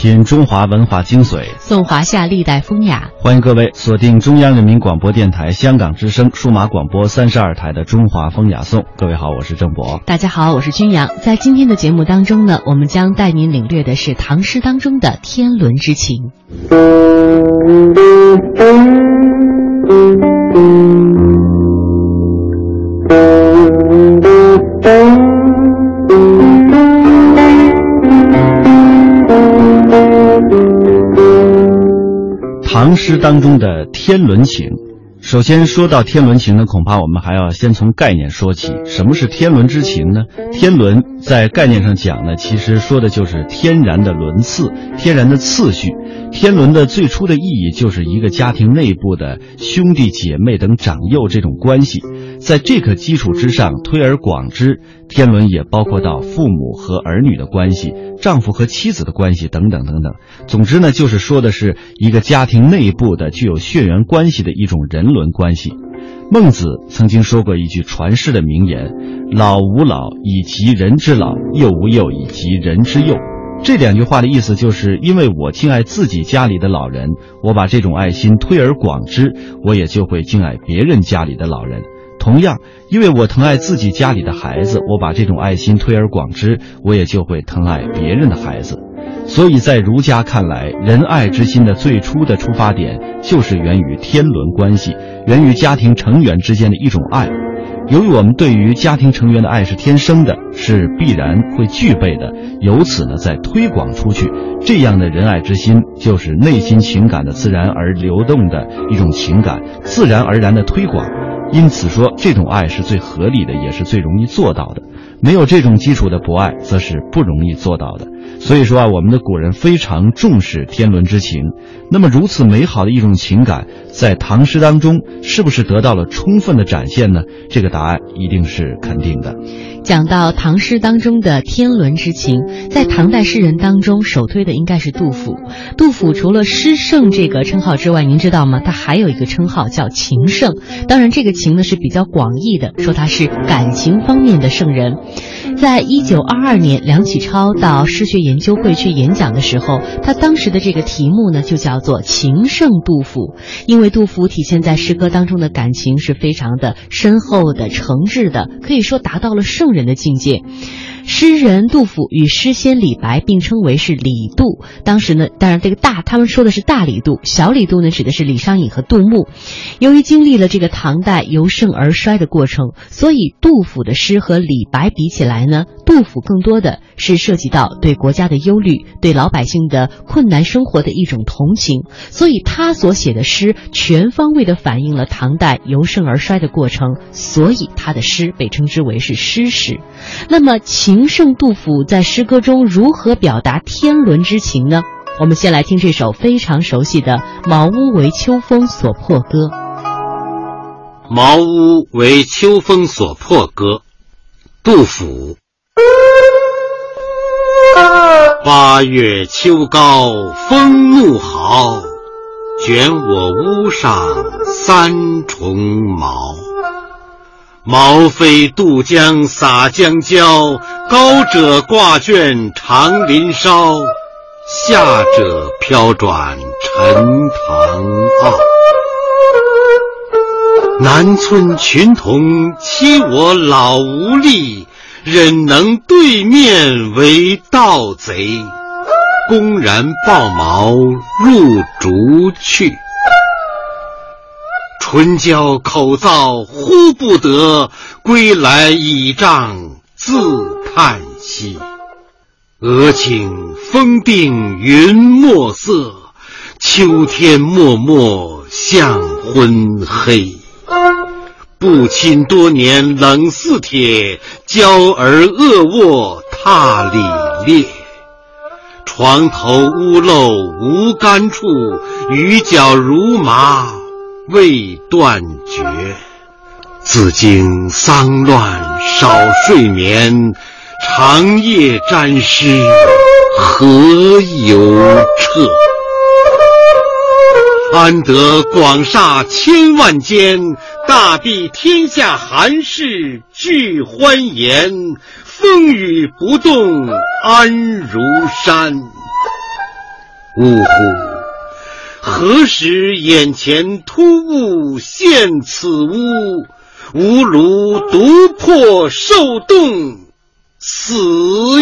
品中华文化精髓，颂华夏历代风雅。欢迎各位锁定中央人民广播电台香港之声数码广播三十二台的《中华风雅颂》。各位好，我是郑博。大家好，我是君阳。在今天的节目当中呢，我们将带您领略的是唐诗当中的天伦之情。唐诗当中的天伦情，首先说到天伦情呢，恐怕我们还要先从概念说起。什么是天伦之情呢？天伦在概念上讲呢，其实说的就是天然的伦次、天然的次序。天伦的最初的意义就是一个家庭内部的兄弟姐妹等长幼这种关系。在这个基础之上，推而广之，天伦也包括到父母和儿女的关系、丈夫和妻子的关系等等等等。总之呢，就是说的是一个家庭内部的具有血缘关系的一种人伦关系。孟子曾经说过一句传世的名言：“老吾老以及人之老，幼吾幼以及人之幼。”这两句话的意思就是，因为我敬爱自己家里的老人，我把这种爱心推而广之，我也就会敬爱别人家里的老人。同样，因为我疼爱自己家里的孩子，我把这种爱心推而广之，我也就会疼爱别人的孩子。所以在儒家看来，仁爱之心的最初的出发点就是源于天伦关系，源于家庭成员之间的一种爱。由于我们对于家庭成员的爱是天生的，是必然会具备的，由此呢，再推广出去，这样的仁爱之心就是内心情感的自然而流动的一种情感，自然而然的推广。因此说，这种爱是最合理的，也是最容易做到的。没有这种基础的博爱，则是不容易做到的。所以说啊，我们的古人非常重视天伦之情。那么，如此美好的一种情感，在唐诗当中，是不是得到了充分的展现呢？这个答案一定是肯定的。讲到唐诗当中的天伦之情，在唐代诗人当中，首推的应该是杜甫。杜甫除了诗圣这个称号之外，您知道吗？他还有一个称号叫情圣。当然，这个情呢是比较广义的，说他是感情方面的圣人。在一九二二年，梁启超到诗学研究会去演讲的时候，他当时的这个题目呢就叫做“情圣杜甫”，因为杜甫体现在诗歌当中的感情是非常的深厚的、诚挚的，可以说达到了圣人的境界。诗人杜甫与诗仙李白并称为是李杜。当时呢，当然这个大他们说的是大李杜，小李杜呢指的是李商隐和杜牧。由于经历了这个唐代由盛而衰的过程，所以杜甫的诗和李白比起来呢，杜甫更多的是涉及到对国家的忧虑、对老百姓的困难生活的一种同情，所以他所写的诗全方位的反映了唐代由盛而衰的过程，所以他的诗被称之为是诗史。那么情。情圣杜甫在诗歌中如何表达天伦之情呢？我们先来听这首非常熟悉的《茅屋为秋风所破歌》。《茅屋为秋风所破歌》，杜甫。八月秋高风怒号，卷我屋上三重茅。毛飞渡江洒江郊，高者挂卷长林梢，下者飘转沉塘坳。南村群童欺我老无力，忍能对面为盗贼，公然抱茅入竹去。唇焦口燥呼不得，归来倚杖自叹息。俄顷风定云墨色，秋天漠漠向昏黑。不亲多年冷似铁，娇儿恶卧踏里裂。床头屋漏无干处，雨脚如麻。未断绝，自经丧乱少睡眠，长夜沾湿何由彻？安得广厦千万间，大庇天下寒士俱欢颜，风雨不动安如山。呜呼！何时眼前突兀现此屋？吾如独破受冻，死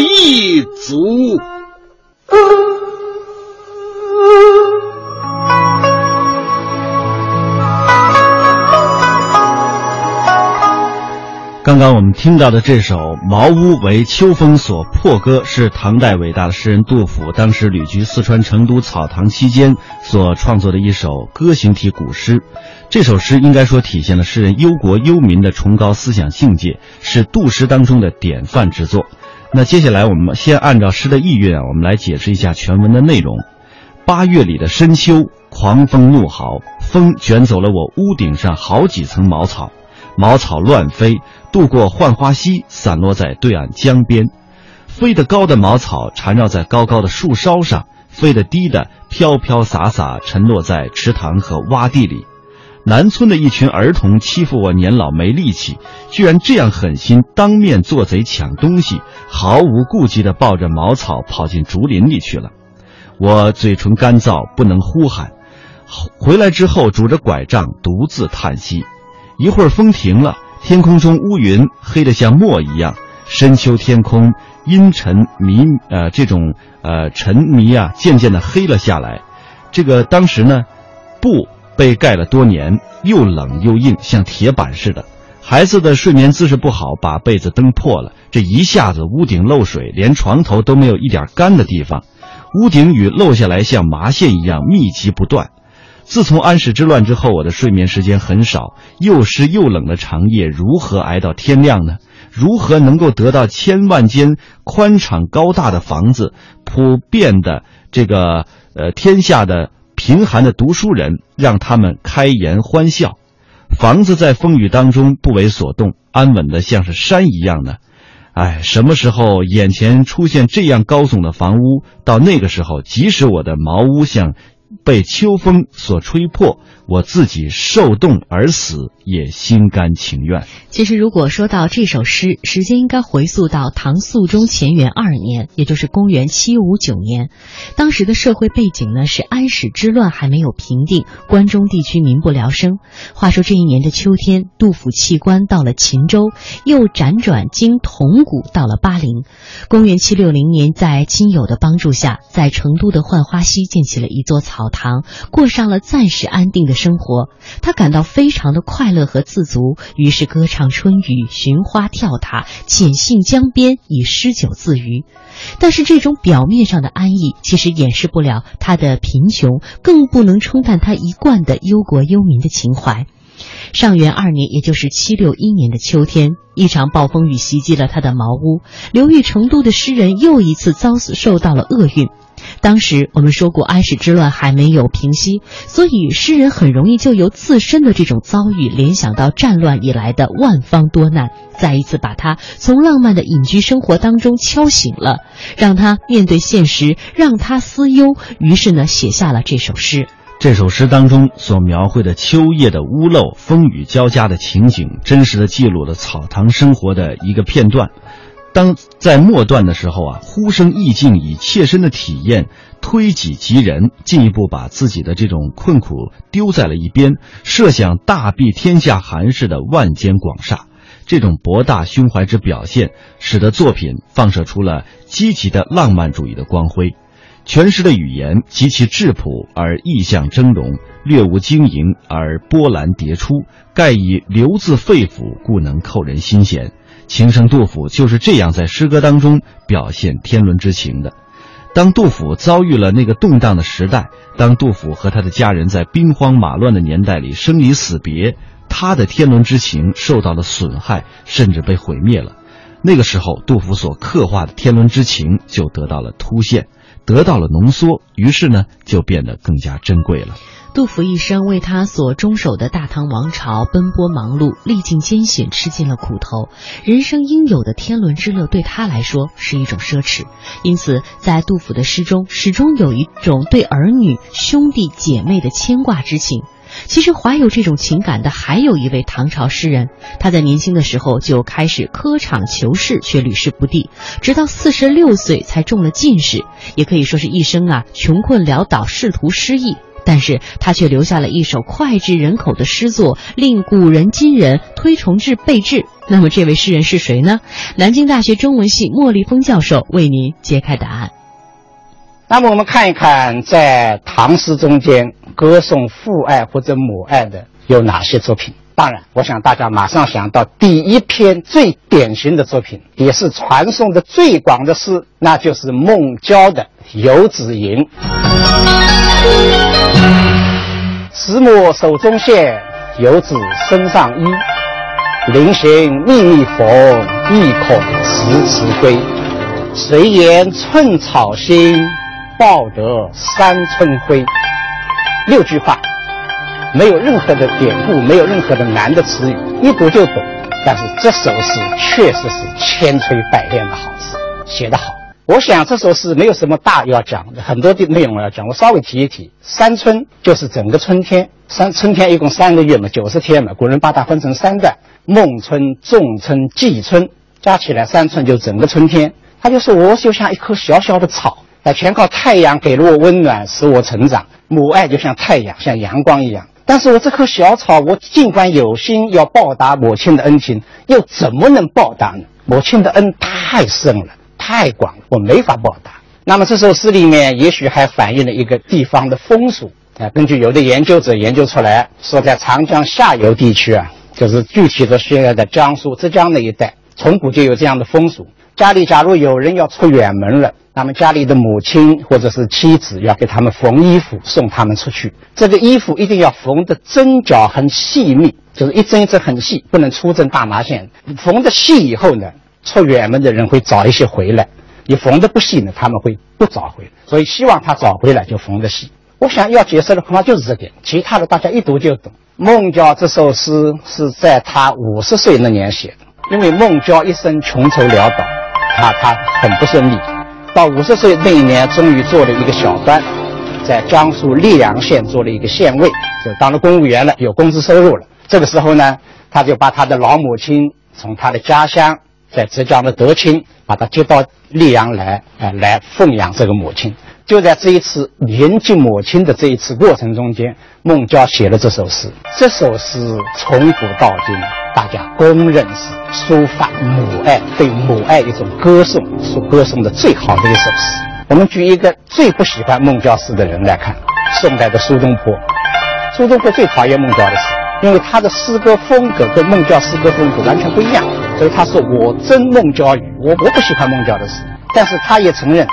亦足。刚刚我们听到的这首《茅屋为秋风所破歌》，是唐代伟大的诗人杜甫当时旅居四川成都草堂期间所创作的一首歌行体古诗。这首诗应该说体现了诗人忧国忧民的崇高思想境界，是杜诗当中的典范之作。那接下来我们先按照诗的意蕴啊，我们来解释一下全文的内容。八月里的深秋，狂风怒号，风卷走了我屋顶上好几层茅草。茅草乱飞，渡过浣花溪，散落在对岸江边。飞得高的茅草缠绕在高高的树梢上，飞得低的飘飘洒洒沉落在池塘和洼地里。南村的一群儿童欺负我年老没力气，居然这样狠心，当面做贼抢东西，毫无顾忌地抱着茅草跑进竹林里去了。我嘴唇干燥，不能呼喊。回来之后，拄着拐杖，独自叹息。一会儿风停了，天空中乌云黑得像墨一样。深秋天空阴沉迷，呃，这种呃沉迷啊，渐渐的黑了下来。这个当时呢，布被盖了多年，又冷又硬，像铁板似的。孩子的睡眠姿势不好，把被子蹬破了。这一下子屋顶漏水，连床头都没有一点干的地方。屋顶雨漏下来，像麻线一样密集不断。自从安史之乱之后，我的睡眠时间很少，又湿又冷的长夜，如何挨到天亮呢？如何能够得到千万间宽敞高大的房子，普遍的这个呃天下的贫寒的读书人，让他们开颜欢笑？房子在风雨当中不为所动，安稳的像是山一样呢？哎，什么时候眼前出现这样高耸的房屋？到那个时候，即使我的茅屋像……被秋风所吹破，我自己受冻而死也心甘情愿。其实，如果说到这首诗，时间应该回溯到唐肃宗乾元二年，也就是公元七五九年。当时的社会背景呢是安史之乱还没有平定，关中地区民不聊生。话说这一年的秋天，杜甫弃官到了秦州，又辗转经铜鼓到了巴陵。公元七六零年，在亲友的帮助下，在成都的浣花溪建起了一座草草堂，过上了暂时安定的生活。他感到非常的快乐和自足，于是歌唱春雨，寻花跳塔，潜信江边，以诗酒自娱。但是这种表面上的安逸，其实掩饰不了他的贫穷，更不能冲淡他一贯的忧国忧民的情怀。上元二年，也就是七六一年的秋天，一场暴风雨袭击了他的茅屋，流寓成都的诗人又一次遭受到了厄运。当时我们说过，安史之乱还没有平息，所以诗人很容易就由自身的这种遭遇联想到战乱以来的万方多难，再一次把他从浪漫的隐居生活当中敲醒了，让他面对现实，让他思忧。于是呢，写下了这首诗。这首诗当中所描绘的秋夜的屋漏、风雨交加的情景，真实的记录了草堂生活的一个片段。当在末段的时候啊，呼声意境以切身的体验推己及人，进一步把自己的这种困苦丢在了一边，设想大庇天下寒士的万间广厦。这种博大胸怀之表现，使得作品放射出了积极的浪漫主义的光辉。全诗的语言极其质朴而意象峥嵘，略无晶莹而波澜迭出，盖以流自肺腑，故能扣人心弦。情圣杜甫就是这样在诗歌当中表现天伦之情的。当杜甫遭遇了那个动荡的时代，当杜甫和他的家人在兵荒马乱的年代里生离死别，他的天伦之情受到了损害，甚至被毁灭了。那个时候，杜甫所刻画的天伦之情就得到了凸显。得到了浓缩，于是呢，就变得更加珍贵了。杜甫一生为他所终守的大唐王朝奔波忙碌，历尽艰险，吃尽了苦头。人生应有的天伦之乐，对他来说是一种奢侈。因此，在杜甫的诗中，始终有一种对儿女、兄弟姐妹的牵挂之情。其实怀有这种情感的还有一位唐朝诗人，他在年轻的时候就开始科场求仕，却屡试不第，直到四十六岁才中了进士，也可以说是一生啊穷困潦倒，仕途失意。但是他却留下了一首脍炙人口的诗作，令古人今人推崇至备至。那么这位诗人是谁呢？南京大学中文系莫立峰教授为您揭开答案。那么我们看一看，在唐诗中间歌颂父爱或者母爱的有哪些作品？当然，我想大家马上想到第一篇最典型的作品，也是传颂的最广的诗，那就是孟郊的《游子吟》。慈母手中线，游子身上衣。临行密密缝，意恐迟迟归。谁言寸草心，报得三春晖。六句话，没有任何的典故，没有任何的难的词语，一读就懂。但是这首诗确实是千锤百炼的好诗，写得好。我想这首诗没有什么大要讲的，很多的内容要讲，我稍微提一提。三春就是整个春天，三春天一共三个月嘛，九十天嘛。古人把它分成三段：孟春、仲春、季春，加起来三春就整个春天。他就说，我就像一棵小小的草，全靠太阳给了我温暖，使我成长。母爱就像太阳，像阳光一样。但是我这棵小草，我尽管有心要报答母亲的恩情，又怎么能报答呢？母亲的恩太深了。太广了，我没法报答。那么这首诗里面也许还反映了一个地方的风俗啊。根据有的研究者研究出来，说在长江下游地区啊，就是具体的现在的江苏、浙江那一带，从古就有这样的风俗。家里假如有人要出远门了，那么家里的母亲或者是妻子要给他们缝衣服，送他们出去。这个衣服一定要缝的针脚很细密，就是一针一针很细，不能粗针大麻线。缝的细以后呢？出远门的人会早一些回来，你缝的不细呢，他们会不早回来。所以希望他早回来就缝的细。我想要解释的恐怕就是这点，其他的大家一读就懂。孟郊这首诗是在他五十岁那年写的，因为孟郊一生穷愁潦倒，他他很不顺利，到五十岁那一年终于做了一个小官，在江苏溧阳县做了一个县尉，就当了公务员了，有工资收入了。这个时候呢，他就把他的老母亲从他的家乡。在浙江的德清，把他接到溧阳来，来奉养这个母亲。就在这一次迎接母亲的这一次过程中间，孟郊写了这首诗。这首诗从古到今，大家公认是抒发母爱、对母爱一种歌颂，所歌颂的最好的一首诗。我们举一个最不喜欢孟郊诗的人来看，宋代的苏东坡。苏东坡最讨厌孟郊的诗，因为他的诗歌风格跟孟郊诗歌风格完全不一样。所以他说：“我憎孟郊语，我我不喜欢孟郊的诗。”但是他也承认，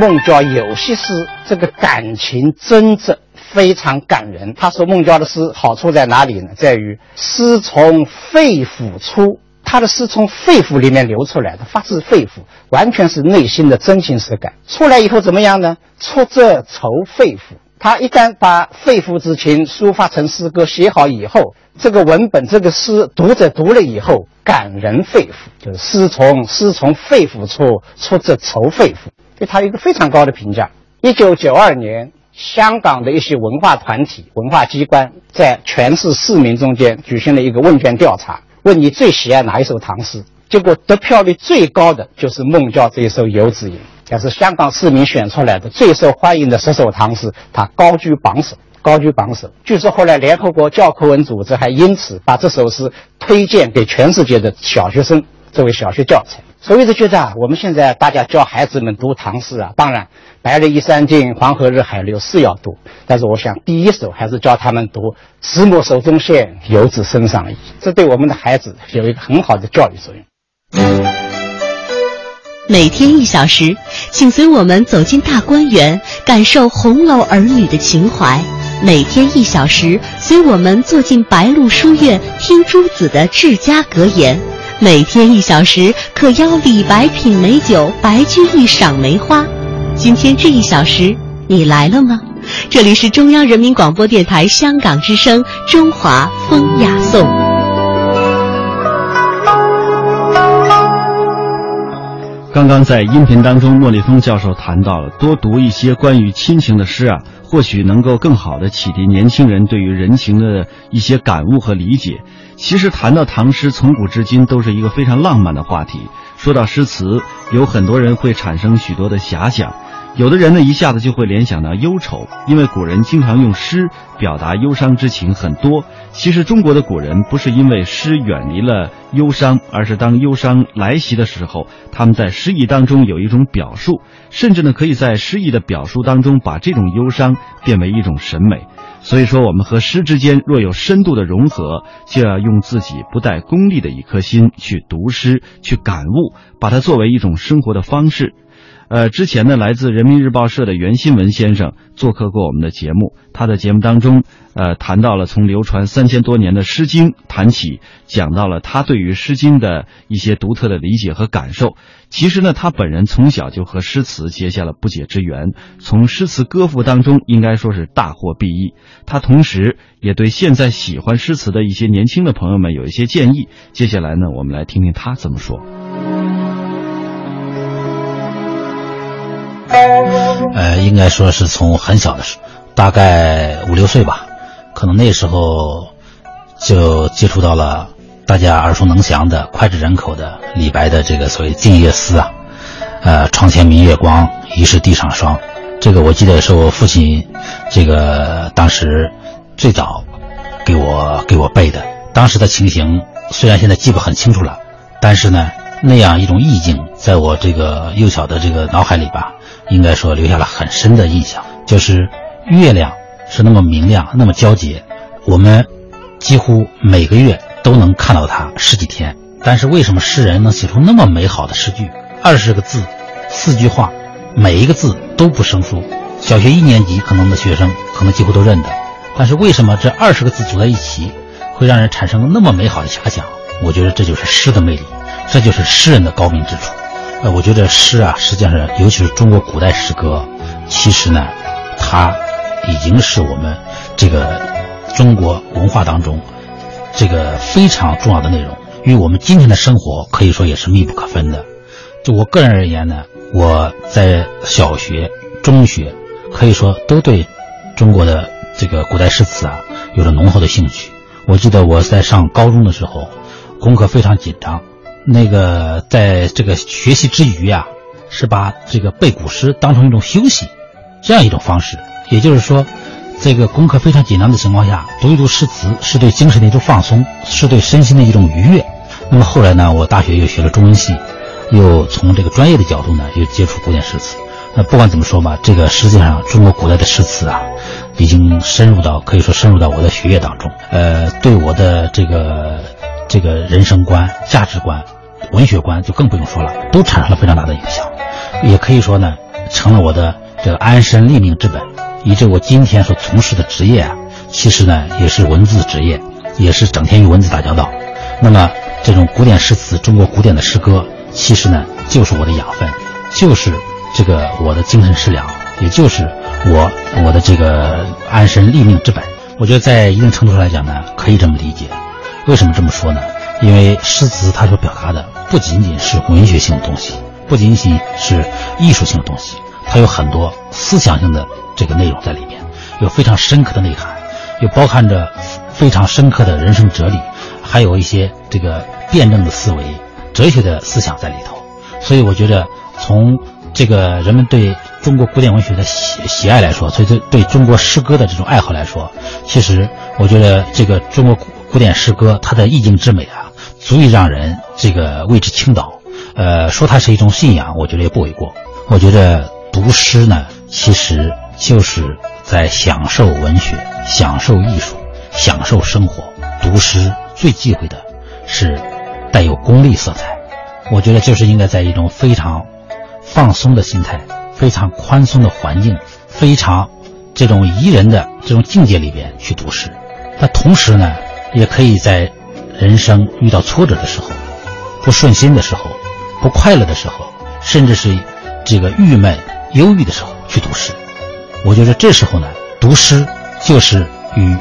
孟郊有些诗这个感情真挚，非常感人。他说孟郊的诗好处在哪里呢？在于诗从肺腑出，他的诗从肺腑里面流出来的，发自肺腑，完全是内心的真情实感。出来以后怎么样呢？出则愁肺腑。他一旦把肺腑之情抒发成诗歌，写好以后，这个文本、这个诗，读者读了以后感人肺腑，就是诗从诗从肺腑出，出自愁肺腑，对他一个非常高的评价。一九九二年，香港的一些文化团体、文化机关在全市市民中间举行了一个问卷调查，问你最喜爱哪一首唐诗？结果得票率最高的就是孟郊这一首《游子吟》。也是香港市民选出来的最受欢迎的十首唐诗，它高居榜首，高居榜首。据说后来联合国教科文组织还因此把这首诗推荐给全世界的小学生作为小学教材。所以就觉得啊，我们现在大家教孩子们读唐诗啊，当然“白日依山尽，黄河入海流”是要读，但是我想第一首还是教他们读“慈母手中线，游子身上衣”，这对我们的孩子有一个很好的教育作用。每天一小时，请随我们走进大观园，感受红楼儿女的情怀；每天一小时，随我们坐进白鹿书院，听诸子的治家格言；每天一小时，可邀李白品美酒，白居易赏梅花。今天这一小时，你来了吗？这里是中央人民广播电台香港之声《中华风雅颂》。刚刚在音频当中，莫立峰教授谈到了多读一些关于亲情的诗啊，或许能够更好的启迪年轻人对于人情的一些感悟和理解。其实谈到唐诗，从古至今都是一个非常浪漫的话题。说到诗词，有很多人会产生许多的遐想。有的人呢，一下子就会联想到忧愁，因为古人经常用诗表达忧伤之情很多。其实中国的古人不是因为诗远离了忧伤，而是当忧伤来袭的时候，他们在诗意当中有一种表述，甚至呢可以在诗意的表述当中把这种忧伤变为一种审美。所以说，我们和诗之间若有深度的融合，就要用自己不带功利的一颗心去读诗，去感悟，把它作为一种生活的方式。呃，之前呢，来自人民日报社的袁新文先生做客过我们的节目。他的节目当中，呃，谈到了从流传三千多年的《诗经》谈起，讲到了他对于《诗经》的一些独特的理解和感受。其实呢，他本人从小就和诗词结下了不解之缘，从诗词歌赋当中应该说是大获裨益。他同时也对现在喜欢诗词的一些年轻的朋友们有一些建议。接下来呢，我们来听听他怎么说。呃，应该说是从很小的时候，大概五六岁吧，可能那时候就接触到了大家耳熟能详的、脍炙人口的李白的这个所谓《静夜思》啊，呃，“床前明月光，疑是地上霜”。这个我记得是我父亲这个当时最早给我给我背的。当时的情形虽然现在记不很清楚了，但是呢，那样一种意境在我这个幼小的这个脑海里吧。应该说留下了很深的印象，就是月亮是那么明亮，那么皎洁，我们几乎每个月都能看到它十几天。但是为什么诗人能写出那么美好的诗句？二十个字，四句话，每一个字都不生疏。小学一年级可能的学生可能几乎都认得。但是为什么这二十个字组在一起，会让人产生那么美好的遐想？我觉得这就是诗的魅力，这就是诗人的高明之处。呃，我觉得诗啊，实际上，尤其是中国古代诗歌，其实呢，它已经是我们这个中国文化当中这个非常重要的内容，与我们今天的生活可以说也是密不可分的。就我个人而言呢，我在小学、中学，可以说都对中国的这个古代诗词啊有着浓厚的兴趣。我记得我在上高中的时候，功课非常紧张。那个在这个学习之余啊，是把这个背古诗当成一种休息，这样一种方式。也就是说，这个功课非常紧张的情况下，读一读诗词，是对精神的一种放松，是对身心的一种愉悦。那么后来呢，我大学又学了中文系，又从这个专业的角度呢，又接触古典诗词。那不管怎么说吧，这个实际上中国古代的诗词啊，已经深入到可以说深入到我的血液当中。呃，对我的这个这个人生观、价值观。文学观就更不用说了，都产生了非常大的影响，也可以说呢，成了我的这个安身立命之本，以致我今天所从事的职业啊，其实呢也是文字职业，也是整天与文字打交道。那么这种古典诗词，中国古典的诗歌，其实呢就是我的养分，就是这个我的精神食粮，也就是我我的这个安身立命之本。我觉得在一定程度上来讲呢，可以这么理解。为什么这么说呢？因为诗词它所表达的不仅仅是文学性的东西，不仅仅是艺术性的东西，它有很多思想性的这个内容在里面，有非常深刻的内涵，又包含着非常深刻的人生哲理，还有一些这个辩证的思维、哲学的思想在里头。所以我觉得，从这个人们对中国古典文学的喜喜爱来说，所以对对中国诗歌的这种爱好来说，其实我觉得这个中国古古典诗歌它的意境之美啊。足以让人这个为之倾倒，呃，说它是一种信仰，我觉得也不为过。我觉得读诗呢，其实就是在享受文学、享受艺术、享受生活。读诗最忌讳的是带有功利色彩。我觉得就是应该在一种非常放松的心态、非常宽松的环境、非常这种宜人的这种境界里边去读诗。但同时呢，也可以在。人生遇到挫折的时候，不顺心的时候，不快乐的时候，甚至是这个郁闷、忧郁的时候，去读诗。我觉得这时候呢，读诗就是与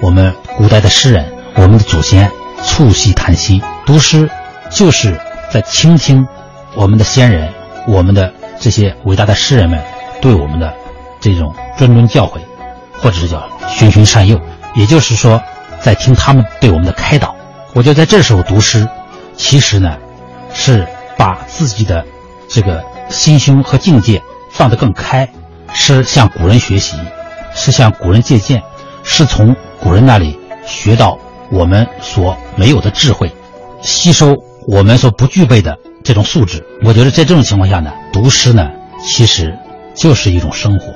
我们古代的诗人、我们的祖先促膝谈心。读诗就是在倾听我们的先人我们的这些伟大的诗人们对我们的这种谆谆教诲，或者是叫循循善诱，也就是说，在听他们对我们的开导。我觉得在这时候读诗，其实呢，是把自己的这个心胸和境界放得更开，是向古人学习，是向古人借鉴，是从古人那里学到我们所没有的智慧，吸收我们所不具备的这种素质。我觉得在这种情况下呢，读诗呢，其实就是一种生活，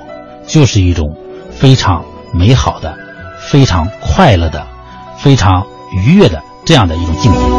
就是一种非常美好的、非常快乐的、非常愉悦的。这样的一种境界。